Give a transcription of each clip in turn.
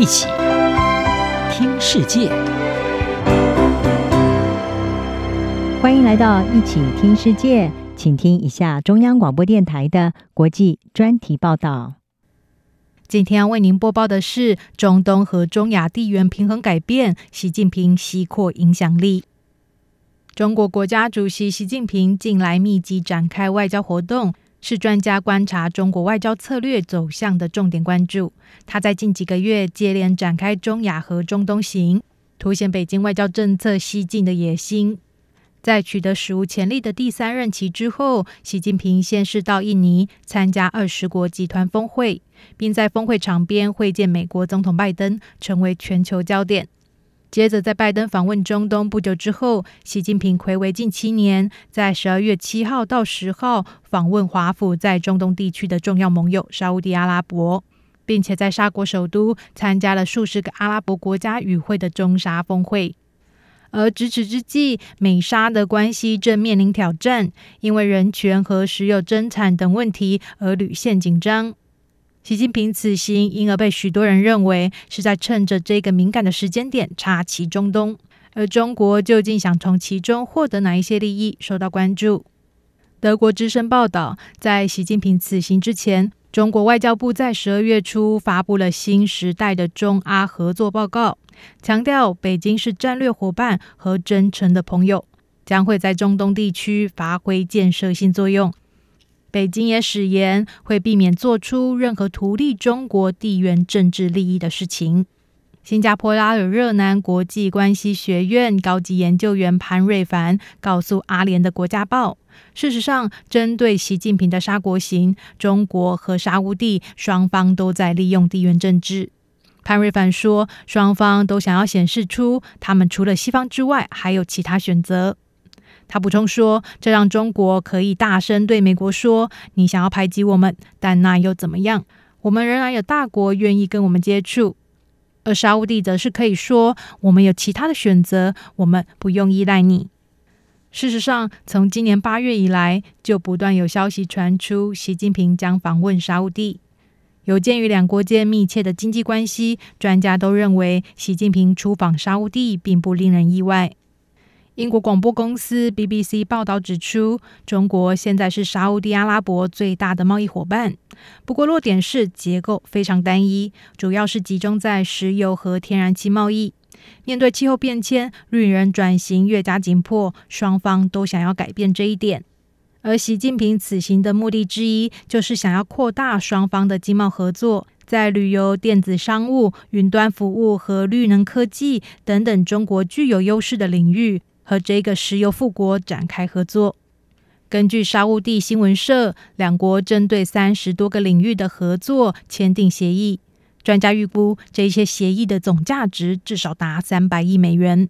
一起听世界，欢迎来到一起听世界，请听一下中央广播电台的国际专题报道。今天要为您播报的是中东和中亚地缘平衡改变，习近平西扩影响力。中国国家主席习近平近来密集展开外交活动。是专家观察中国外交策略走向的重点关注。他在近几个月接连展开中亚和中东行，凸显北京外交政策西进的野心。在取得史无前例的第三任期之后，习近平先是到印尼参加二十国集团峰会，并在峰会场边会见美国总统拜登，成为全球焦点。接着，在拜登访问中东不久之后，习近平睽违近七年，在十二月七号到十号访问华府在中东地区的重要盟友沙乌地阿拉伯，并且在沙国首都参加了数十个阿拉伯国家与会的中沙峰会。而值此之际，美沙的关系正面临挑战，因为人权和石油增产等问题而屡陷紧张。习近平此行因而被许多人认为是在趁着这个敏感的时间点插旗中东，而中国究竟想从其中获得哪一些利益，受到关注。德国之声报道，在习近平此行之前，中国外交部在十二月初发布了新时代的中阿合作报告，强调北京是战略伙伴和真诚的朋友，将会在中东地区发挥建设性作用。北京也誓言会避免做出任何图利中国地缘政治利益的事情。新加坡拉尔热南国际关系学院高级研究员潘瑞凡告诉阿联的《国家报》，事实上，针对习近平的沙国行，中国和沙乌地双方都在利用地缘政治。潘瑞凡说，双方都想要显示出他们除了西方之外还有其他选择。他补充说：“这让中国可以大声对美国说，你想要排挤我们，但那又怎么样？我们仍然有大国愿意跟我们接触。而沙乌地则是可以说，我们有其他的选择，我们不用依赖你。事实上，从今年八月以来，就不断有消息传出，习近平将访问沙乌地。有鉴于两国间密切的经济关系，专家都认为，习近平出访沙乌地并不令人意外。”英国广播公司 BBC 报道指出，中国现在是沙乌地阿拉伯最大的贸易伙伴。不过，落点是结构非常单一，主要是集中在石油和天然气贸易。面对气候变迁，绿人转型越加紧迫，双方都想要改变这一点。而习近平此行的目的之一，就是想要扩大双方的经贸合作，在旅游、电子商务、云端服务和绿能科技等等中国具有优势的领域。和这个石油富国展开合作。根据沙乌地新闻社，两国针对三十多个领域的合作签订协议。专家预估，这些协议的总价值至少达三百亿美元。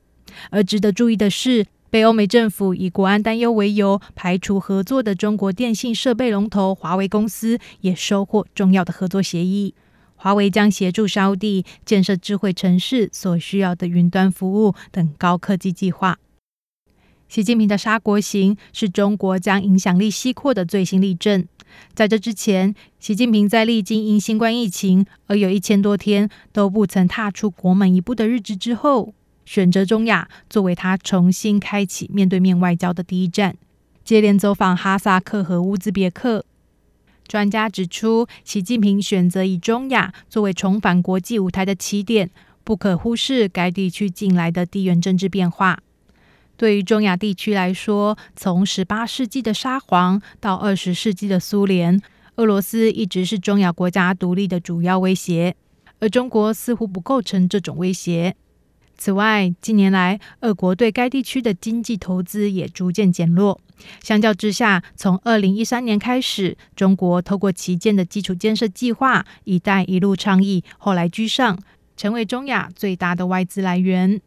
而值得注意的是，被欧美政府以国安担忧为由排除合作的中国电信设备龙头华为公司也收获重要的合作协议。华为将协助沙乌地建设智慧城市所需要的云端服务等高科技计划。习近平的沙国行是中国将影响力西扩的最新例证。在这之前，习近平在历经因新冠疫情而有一千多天都不曾踏出国门一步的日子之后，选择中亚作为他重新开启面对面外交的第一站，接连走访哈萨克和乌兹别克。专家指出，习近平选择以中亚作为重返国际舞台的起点，不可忽视该地区近来的地缘政治变化。对于中亚地区来说，从十八世纪的沙皇到二十世纪的苏联，俄罗斯一直是中亚国家独立的主要威胁，而中国似乎不构成这种威胁。此外，近年来，俄国对该地区的经济投资也逐渐减弱。相较之下，从二零一三年开始，中国透过旗舰的基础建设计划“一带一路”倡议，后来居上，成为中亚最大的外资来源。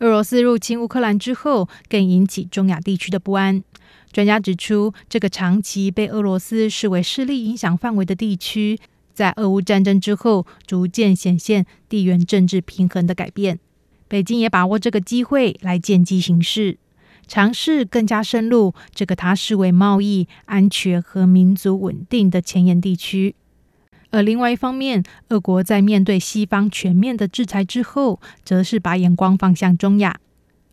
俄罗斯入侵乌克兰之后，更引起中亚地区的不安。专家指出，这个长期被俄罗斯视为势力影响范围的地区，在俄乌战争之后，逐渐显现地缘政治平衡的改变。北京也把握这个机会来见机行事，尝试更加深入这个他视为贸易、安全和民族稳定的前沿地区。而另外一方面，俄国在面对西方全面的制裁之后，则是把眼光放向中亚。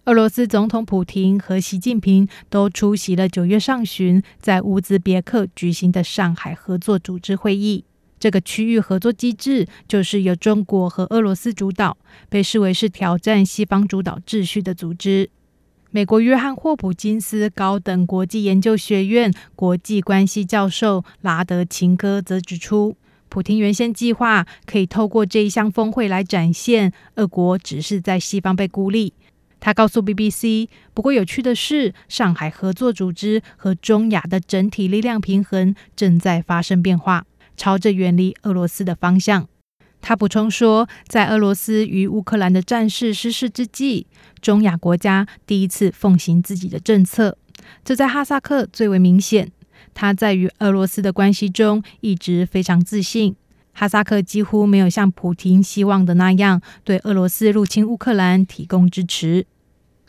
俄罗斯总统普亭和习近平都出席了九月上旬在乌兹别克举行的上海合作组织会议。这个区域合作机制就是由中国和俄罗斯主导，被视为是挑战西方主导秩序的组织。美国约翰霍普金斯高等国际研究学院国际关系教授拉德琴科则指出，普京原先计划可以透过这一项峰会来展现俄国只是在西方被孤立。他告诉 BBC，不过有趣的是，上海合作组织和中亚的整体力量平衡正在发生变化。朝着远离俄罗斯的方向。他补充说，在俄罗斯与乌克兰的战事失势之际，中亚国家第一次奉行自己的政策，这在哈萨克最为明显。他在与俄罗斯的关系中一直非常自信。哈萨克几乎没有像普亭希望的那样对俄罗斯入侵乌克兰提供支持。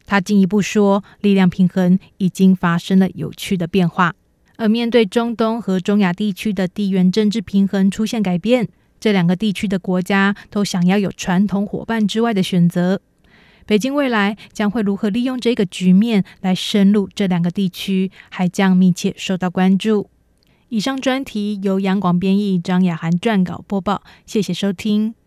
他进一步说，力量平衡已经发生了有趣的变化。而面对中东和中亚地区的地缘政治平衡出现改变，这两个地区的国家都想要有传统伙伴之外的选择。北京未来将会如何利用这个局面来深入这两个地区，还将密切受到关注。以上专题由杨广编译，张雅涵撰稿播报。谢谢收听。